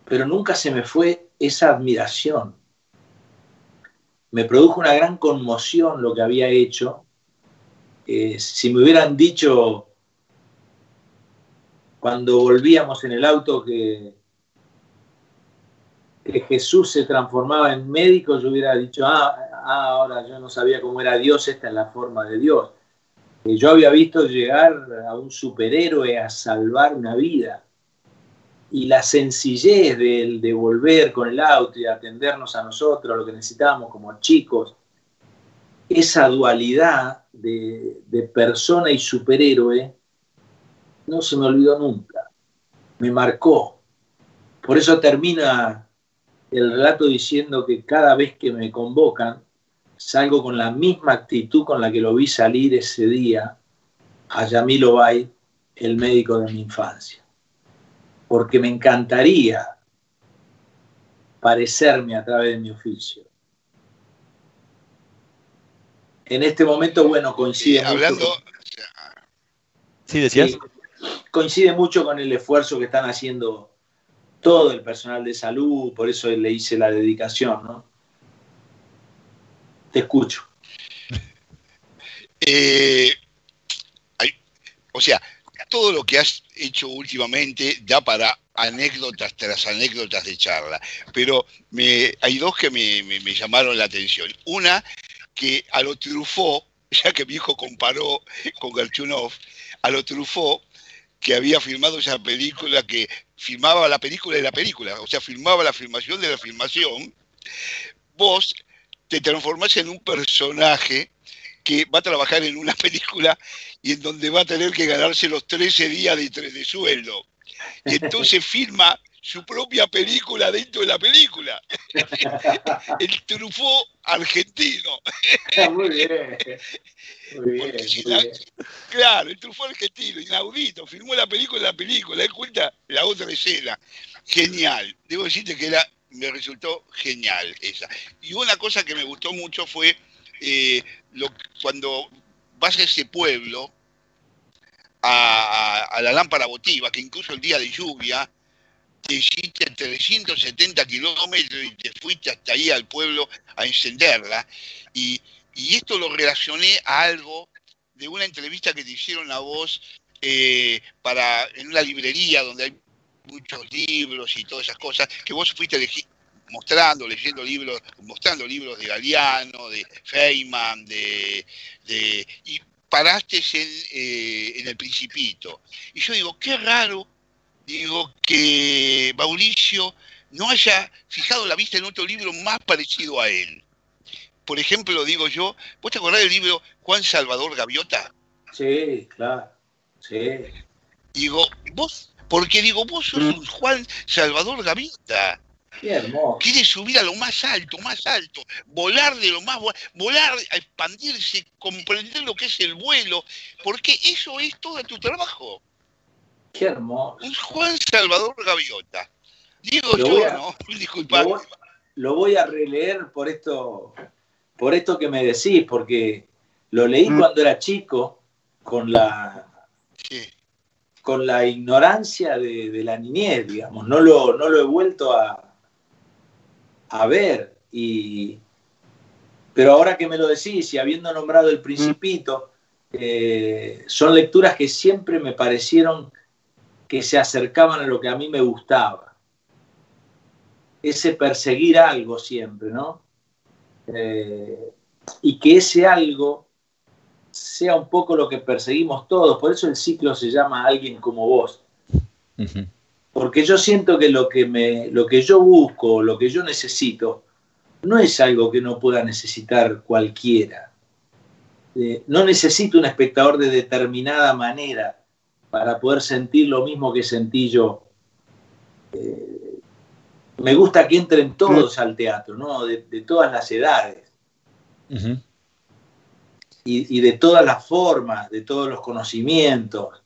[SPEAKER 3] pero nunca se me fue esa admiración. Me produjo una gran conmoción lo que había hecho. Eh, si me hubieran dicho cuando volvíamos en el auto que que Jesús se transformaba en médico, yo hubiera dicho, ah, ah, ahora yo no sabía cómo era Dios, esta es la forma de Dios. yo había visto llegar a un superhéroe a salvar una vida. Y la sencillez de, de volver con el auto y atendernos a nosotros, lo que necesitábamos como chicos, esa dualidad de, de persona y superhéroe, no se me olvidó nunca. Me marcó. Por eso termina el relato diciendo que cada vez que me convocan, salgo con la misma actitud con la que lo vi salir ese día a Yamil Obay, el médico de mi infancia. Porque me encantaría parecerme a través de mi oficio. En este momento, bueno, coincide.
[SPEAKER 2] hablando.
[SPEAKER 1] sí, decías.
[SPEAKER 3] coincide mucho con el esfuerzo que están haciendo todo el personal de salud, por eso le hice la dedicación, ¿no? Te escucho. (laughs)
[SPEAKER 2] Eh, o sea, todo lo que has hecho últimamente da para anécdotas tras anécdotas de charla, pero me, hay dos que me, llamaron la atención. Una, que a lo Truffaut, (laughs) ya que mi hijo comparó con Gerchunov, a lo Truffaut, que había filmado esa película que filmaba la película de la película, o sea, filmaba la filmación de la filmación, vos te transformás en un personaje que va a trabajar en una (laughs) película y en donde va a tener que ganarse los 13 días de, de sueldo. Y entonces (laughs) filma su propia película dentro de la película. (laughs) el trufó argentino.
[SPEAKER 3] muy bien. Muy bien,
[SPEAKER 2] Claro, el trufó argentino, inaudito, filmó la película la película, él cuenta la otra escena. Genial. Debo decirte que era, me resultó genial esa. Y una cosa que me gustó mucho fue eh, lo, cuando vas a ese pueblo, a, a, la lámpara votiva, que incluso el día de lluvia te hiciste 370 kilómetros y te fuiste hasta ahí al pueblo a encenderla. Y, esto lo relacioné a algo de una entrevista que te hicieron a vos eh, para, en una librería donde hay muchos libros y todas esas cosas, que vos fuiste mostrando, leyendo libros, mostrando libros de Galeano, de Feynman, de, y paraste en, eh, en El Principito. Y yo digo, qué raro digo, que Mauricio no haya fijado la vista en otro libro más parecido a él. Por ejemplo, digo yo, ¿vos te acordás del libro Juan Salvador Gaviota?
[SPEAKER 3] Sí, claro, sí.
[SPEAKER 2] Digo, vos, porque digo, vos sos un Juan Salvador Gaviota.
[SPEAKER 3] Qué hermoso.
[SPEAKER 2] Quiere subir a lo más alto, más alto, volar de lo más, volar, a expandirse, comprender lo que es el vuelo, porque eso es todo tu trabajo.
[SPEAKER 3] Qué hermoso.
[SPEAKER 2] Juan Salvador Gaviota. Digo yo, ¿no? (laughs) Disculpa.
[SPEAKER 3] Lo, voy a releer por esto, por esto que me decís, porque lo leí mm. cuando era chico, con la, con la ignorancia de, la niñez, digamos. No lo, no lo he vuelto a, a ver. Y, pero ahora que me lo decís y habiendo nombrado El Principito, eh, son lecturas que siempre me parecieron que se acercaban a lo que a mí me gustaba. Ese perseguir algo siempre, ¿no? Eh, y que ese algo sea un poco lo que perseguimos todos. Por eso el ciclo se llama Alguien como vos. Porque yo siento que lo que, me, lo que yo busco, lo que yo necesito, no es algo que no pueda necesitar cualquiera. Eh, no necesito un espectador de determinada manera para poder sentir lo mismo que sentí yo. Eh, me gusta que entren todos al teatro, ¿no? De, todas las edades. y, de todas las formas, de todos los conocimientos.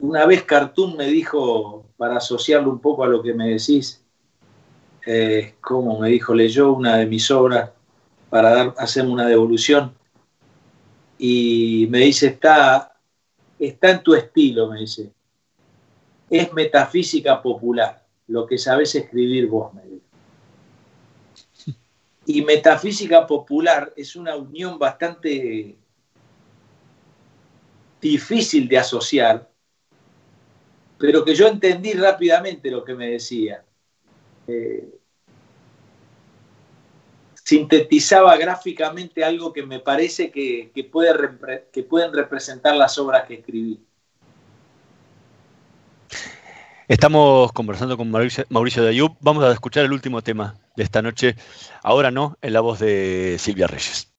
[SPEAKER 3] Una vez Cartoon me dijo, para asociarlo un poco a lo que me decís, eh, como me dijo, leyó una de mis obras para dar, hacerme una devolución y me dice, está, está en tu estilo, me dice. Es metafísica popular, lo que sabes escribir vos, me dice. Y metafísica popular es una unión bastante difícil de asociar, pero que yo entendí rápidamente lo que me decía. Eh, sintetizaba gráficamente algo que me parece que, que pueden representar las obras que escribí.
[SPEAKER 1] Estamos conversando con Mauricio, Mauricio de Ayub. Vamos a escuchar el último tema de esta noche. Ahora no, en la voz de Silvia Reyes.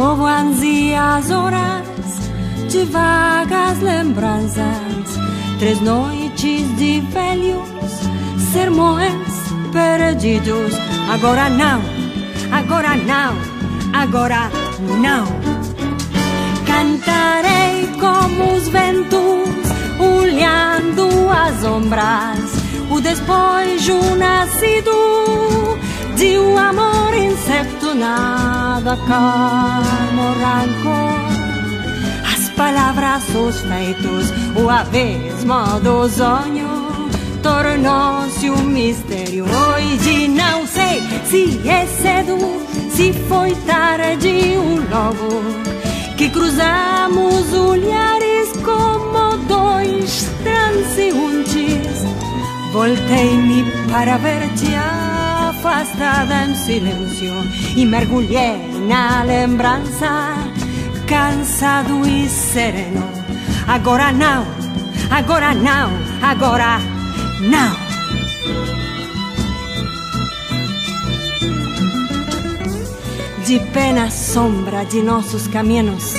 [SPEAKER 10] Povoam-se as horas de vagas lembranças, três noites de velhos sermões perdidos. Agora não, agora não, agora não. Cantarei como os ventos, olhando as ombras, o despojo nascido de um amor incerto, nada calmo rancor. As palavras, os feitos, o abismo do sonho tornou-se um mistério. Hoje não sei se é cedo, se foi tarde ou logo que cruzamos olhares como dois transeuntes. Voltei-me para ver-te afastada em silêncio e mergulhei na lembrança, cansado e sereno. Agora não, agora não, agora Now! De pena sombra de nossos caminhos,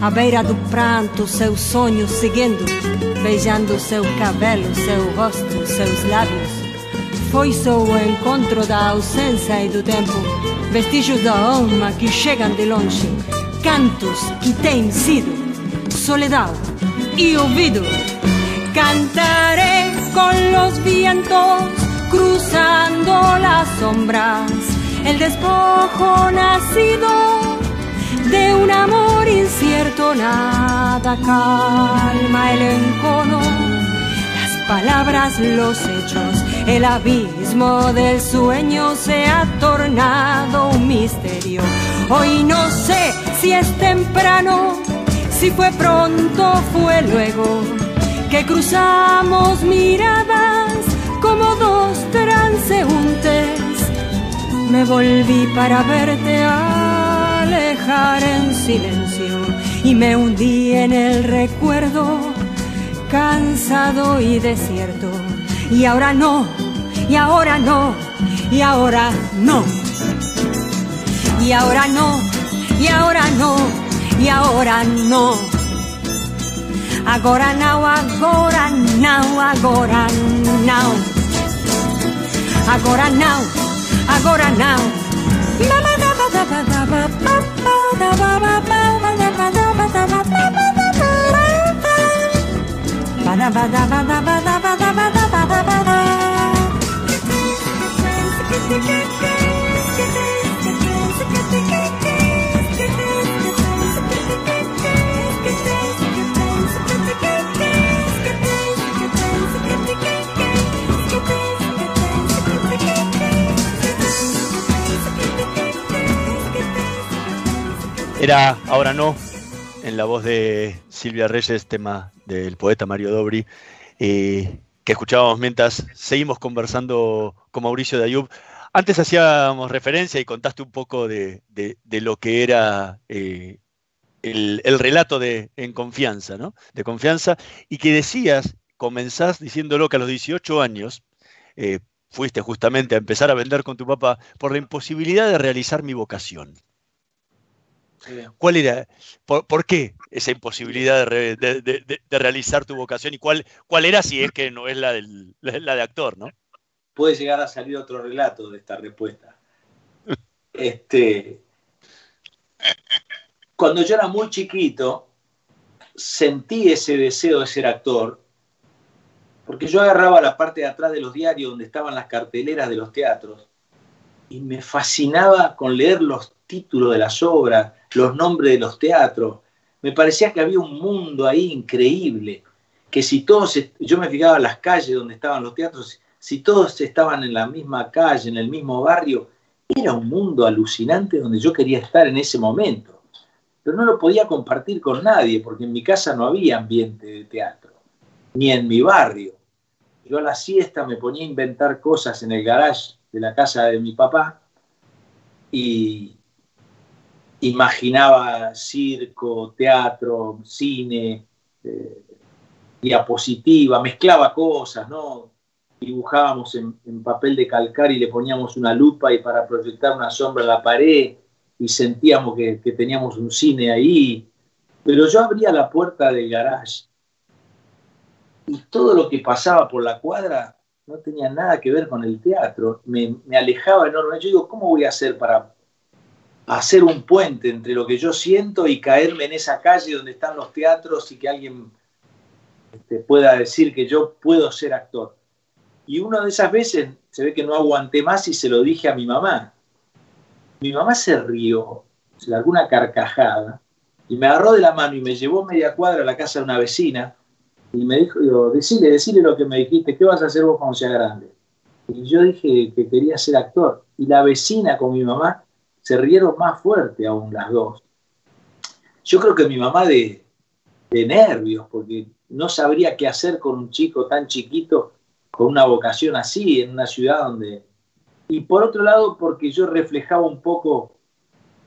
[SPEAKER 10] à beira do pranto, seus sonhos seguindo, beijando seu cabelo, seu rosto, seus lábios. Foi só o encontro da ausência e do tempo, vestígios da alma que chegam de longe, cantos que têm sido. Soledad e ouvido. Cantaré con los vientos cruzando las sombras, el despojo nacido de un amor incierto, nada calma el encono, las palabras, los hechos, el abismo del sueño se ha tornado un misterio. Hoy no sé si es temprano, si fue pronto, fue luego que cruzamos miradas como dos transeúntes. Me volví para verte alejar en silencio y me hundí en el recuerdo, cansado y desierto. Y ahora no, y ahora no, y ahora no. Y ahora no, y ahora no, y ahora no. Agora não, agora não, agora não. Agora não, agora não.
[SPEAKER 1] Era Ahora no, en la voz de Silvia Reyes, tema del poeta Mario Dobri, eh, que escuchábamos mientras seguimos conversando con Mauricio de Ayub. Antes hacíamos referencia y contaste un poco de, lo que era eh, el, relato de En Confianza, ¿no? De confianza, y que decías, comenzás diciéndolo que a los 18 años eh, fuiste justamente a empezar a vender con tu papá por la imposibilidad de realizar mi vocación. ¿Cuál era? Por, qué esa imposibilidad de, realizar tu vocación y cuál, cuál era si es que no es la, del, la de actor, ¿no?
[SPEAKER 3] Puede llegar a salir otro relato de esta respuesta. Este, cuando yo era muy chiquito, sentí ese deseo de ser actor, porque yo agarraba la parte de atrás de los diarios donde estaban las carteleras de los teatros y me fascinaba con leer los títulos de las obras, los nombres de los teatros. Me parecía que había un mundo ahí increíble, que si todos, yo me fijaba en las calles donde estaban los teatros, si todos estaban en la misma calle, en el mismo barrio, era un mundo alucinante donde yo quería estar en ese momento. Pero no lo podía compartir con nadie, porque en mi casa no había ambiente de teatro, ni en mi barrio. Yo a la siesta me ponía a inventar cosas en el garage de la casa de mi papá y, imaginaba circo, teatro, cine, eh, diapositiva, mezclaba cosas, ¿no? Dibujábamos en, papel de calcar y le poníamos una lupa y para proyectar una sombra en la pared y sentíamos que, que teníamos un cine ahí. Pero yo abría la puerta del garage y todo lo que pasaba por la cuadra no tenía nada que ver con el teatro, me, alejaba enormemente. Yo digo, ¿cómo voy a hacer para hacer un puente entre lo que yo siento y caerme en esa calle donde están los teatros y que alguien este, pueda decir que yo puedo ser actor? Y una de esas veces se ve que no aguanté más y se lo dije a mi mamá. Mi mamá se rió, se largó una carcajada y me agarró de la mano y me llevó media cuadra a la casa de una vecina y me dijo, digo, decile, decile lo que me dijiste, ¿qué vas a hacer vos cuando seas grande? Y yo dije que quería ser actor. Y la vecina con mi mamá se rieron más fuerte aún las dos. Yo creo que mi mamá de, de nervios, porque no sabría qué hacer con un chico tan chiquito, con una vocación así, en una ciudad donde... Y por otro lado, porque yo reflejaba un poco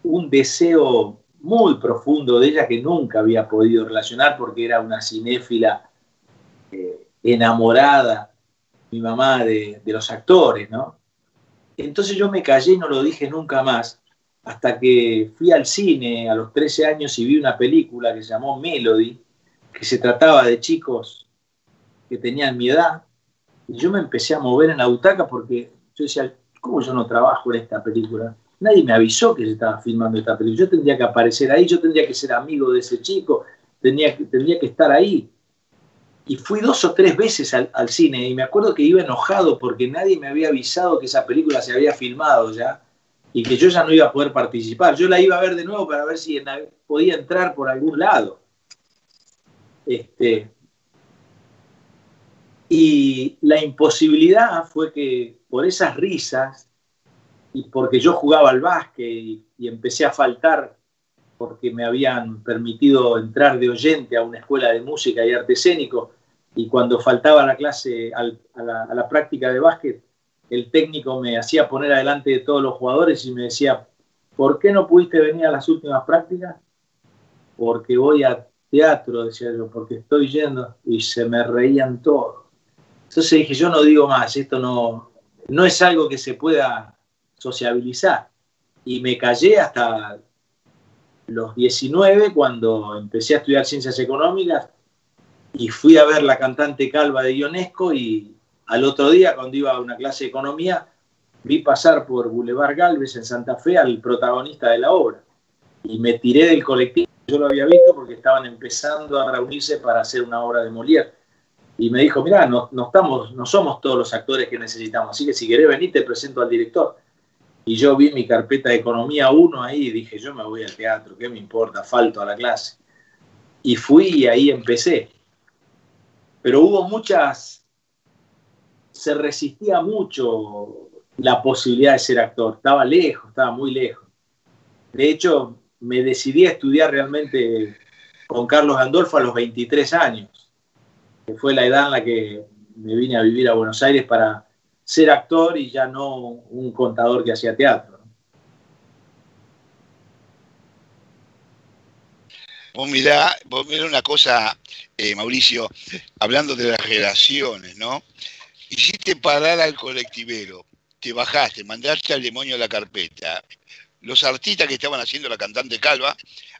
[SPEAKER 3] un deseo muy profundo de ella que nunca había podido relacionar porque era una cinéfila eh, enamorada, mi mamá, de, los actores, ¿no? Entonces yo me callé y no lo dije nunca más, hasta que fui al cine a los 13 años y vi una película que se llamó Melody, que se trataba de chicos que tenían mi edad, y yo me empecé a mover en la butaca porque yo decía, ¿cómo yo no trabajo en esta película? Nadie me avisó que se estaba filmando esta película. Yo tendría que aparecer ahí, yo tendría que ser amigo de ese chico, tendría, tendría que estar ahí y fui dos o tres veces al, cine y me acuerdo que iba enojado porque nadie me había avisado que esa película se había filmado ya y que yo ya no iba a poder participar. Yo la iba a ver de nuevo para ver si podía entrar por algún lado. Este, y la imposibilidad fue que por esas risas y porque yo jugaba al básquet y, empecé a faltar porque me habían permitido entrar de oyente a una escuela de música y arte escénico, y cuando faltaba la clase, a, la, práctica de básquet, el técnico me hacía poner adelante de todos los jugadores y me decía, ¿por qué no pudiste venir a las últimas prácticas? Porque voy a teatro, decía yo, porque estoy yendo, y se me reían todos. Entonces dije, yo no digo más, esto no, no es algo que se pueda sociabilizar. Y me callé hasta los 19 cuando empecé a estudiar ciencias económicas y fui a ver la cantante calva de Ionesco y al otro día cuando iba a una clase de economía vi pasar por Boulevard Galvez en Santa Fe al protagonista de la obra y me tiré del colectivo. Yo lo había visto porque estaban empezando a reunirse para hacer una obra de Molière. Y me dijo, mira, no, no, estamos, no somos todos los actores que necesitamos, así que si querés venir te presento al director. Y yo vi mi carpeta de Economía 1 ahí y dije, yo me voy al teatro, ¿qué me importa? Falto a la clase. Y fui y ahí empecé. Pero hubo muchas, se resistía mucho la posibilidad de ser actor. Estaba lejos, estaba muy lejos. De hecho, me decidí a estudiar realmente con Carlos Gandolfo a los 23 años, fue la edad en la que me vine a vivir a Buenos Aires para ser actor y ya no un contador que hacía teatro.
[SPEAKER 2] Vos mirá, vos mirá una cosa, eh, Mauricio, hablando de las relaciones, ¿no? Hiciste parar al colectivero, te bajaste, mandaste al demonio a la carpeta. Los artistas que estaban haciendo la cantante calva,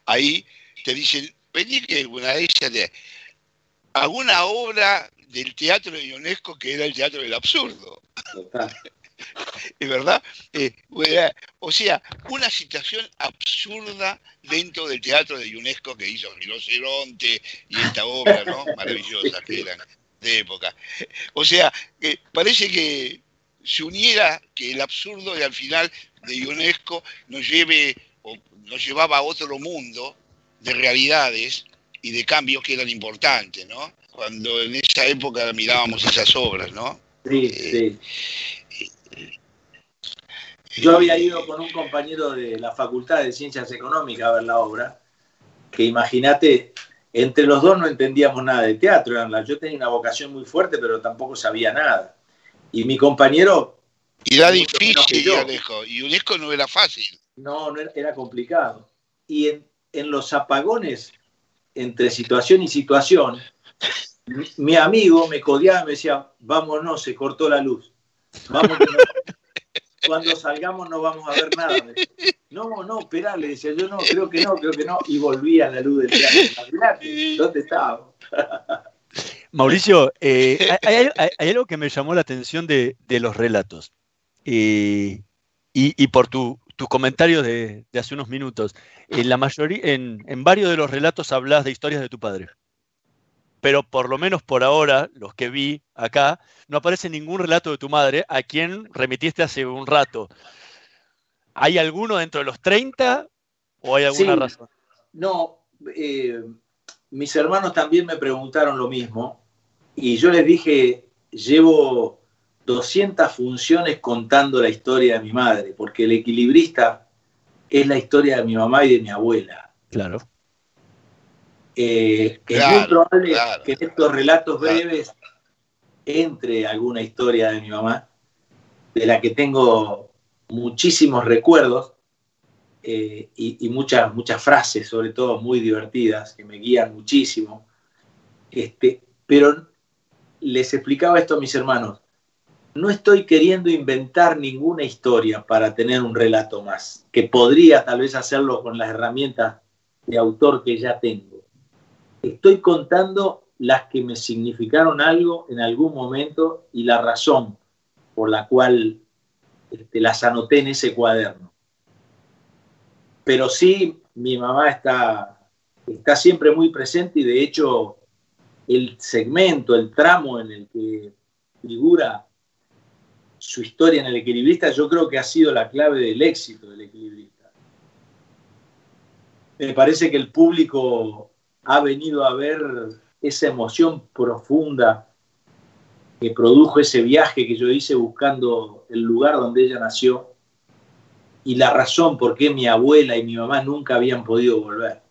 [SPEAKER 2] ahí te dicen, vení que una de ellas de alguna obra del teatro de UNESCO que era el teatro del absurdo. (laughs) ¿Es verdad? Eh, o sea, una situación absurda dentro del teatro de UNESCO que hizo Rinoceronte y esta obra, ¿no? (laughs) Maravillosa que eran de época. O sea, que parece que se uniera que el absurdo de al final de UNESCO nos lleve o nos llevaba a otro mundo de realidades y de cambios que eran importantes, ¿no? Cuando en esa época mirábamos esas obras, ¿no?
[SPEAKER 3] Sí, sí. Yo había ido con un compañero de la Facultad de Ciencias Económicas a ver la obra, que imagínate, entre los dos no entendíamos nada de teatro. Yo tenía una vocación muy fuerte, pero tampoco sabía nada. Y mi compañero...
[SPEAKER 2] Y era difícil, Alejo, y UNESCO no era fácil.
[SPEAKER 3] No, no era, era complicado. Y en, en los apagones entre situación y situación, mi amigo me codiaba y me decía, vámonos, se cortó la luz. Cuando salgamos no vamos a ver nada. No, no, esperá, le decía yo, no, creo que no, creo que no. Y volvía a la luz del teatro. ¿dónde estaba?
[SPEAKER 1] Mauricio, eh, hay, algo que me llamó la atención de, los relatos. y, por tus comentarios de, hace unos minutos. En, la mayoría, en, en varios de los relatos hablas de historias de tu padre pero por lo menos por ahora, los que vi acá, no aparece ningún relato de tu madre, a quien remitiste hace un rato. ¿Hay alguno dentro de los 30 o hay alguna razón?
[SPEAKER 3] No, eh, mis hermanos también me preguntaron lo mismo y yo les dije, llevo 200 funciones contando la historia de mi madre, porque el equilibrista es la historia de mi mamá y de mi abuela.
[SPEAKER 1] Claro.
[SPEAKER 3] Eh, es muy probable que en estos relatos breves entre alguna historia de mi mamá, de la que tengo muchísimos recuerdos eh, y, muchas, muchas frases, sobre todo muy divertidas, que me guían muchísimo. Este, pero les explicaba esto a mis hermanos, no estoy queriendo inventar ninguna historia para tener un relato más, que podría tal vez hacerlo con las herramientas de autor que ya tengo estoy contando las que me significaron algo en algún momento y la razón por la cual este, las anoté en ese cuaderno. Pero sí, mi mamá está, está siempre muy presente y de hecho el segmento, el tramo en el que figura su historia en el equilibrista, yo creo que ha sido la clave del éxito del equilibrista. Me parece que el público ha venido a ver esa emoción profunda que produjo ese viaje que yo hice buscando el lugar donde ella nació y la razón por qué mi abuela y mi mamá nunca habían podido volver.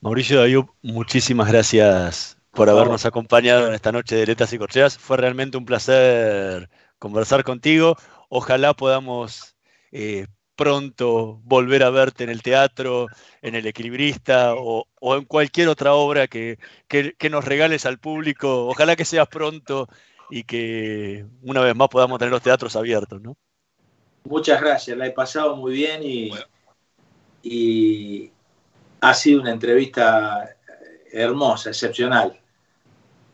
[SPEAKER 1] Mauricio Dayub, muchísimas gracias por habernos acompañado en esta noche de Letras y Corcheas. Fue realmente un placer conversar contigo. Ojalá podamos eh, pronto volver a verte en el teatro, en el equilibrista o, en cualquier otra obra que, nos regales al público. Ojalá que seas pronto y que una vez más podamos tener los teatros abiertos, ¿no?
[SPEAKER 3] Muchas gracias, la he pasado muy bien y, y ha sido una entrevista hermosa, excepcional.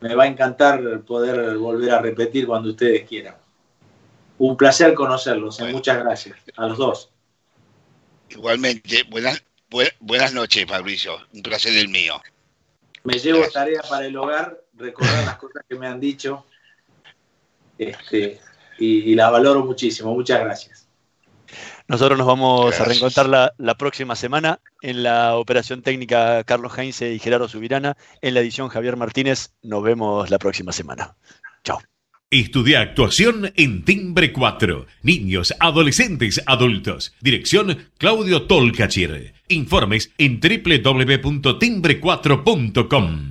[SPEAKER 3] Me va a encantar poder volver a repetir cuando ustedes quieran. Un placer conocerlos. ¿eh? Muchas gracias a los dos.
[SPEAKER 2] Igualmente, buenas, buenas noches, Fabricio. Un placer el mío.
[SPEAKER 3] Me llevo tarea para el hogar, recordar las cosas que me han dicho. Este, y, la valoro muchísimo. Muchas gracias.
[SPEAKER 1] Nosotros nos vamos a reencontrar la, la, próxima semana en la operación técnica Carlos Heinze y Gerardo Subirana. En la edición Javier Martínez. Nos vemos la próxima semana. Chao.
[SPEAKER 7] Estudia actuación en Timbre 4. Niños, adolescentes, adultos. Dirección Claudio Tolcachir. Informes en www.timbre4.com.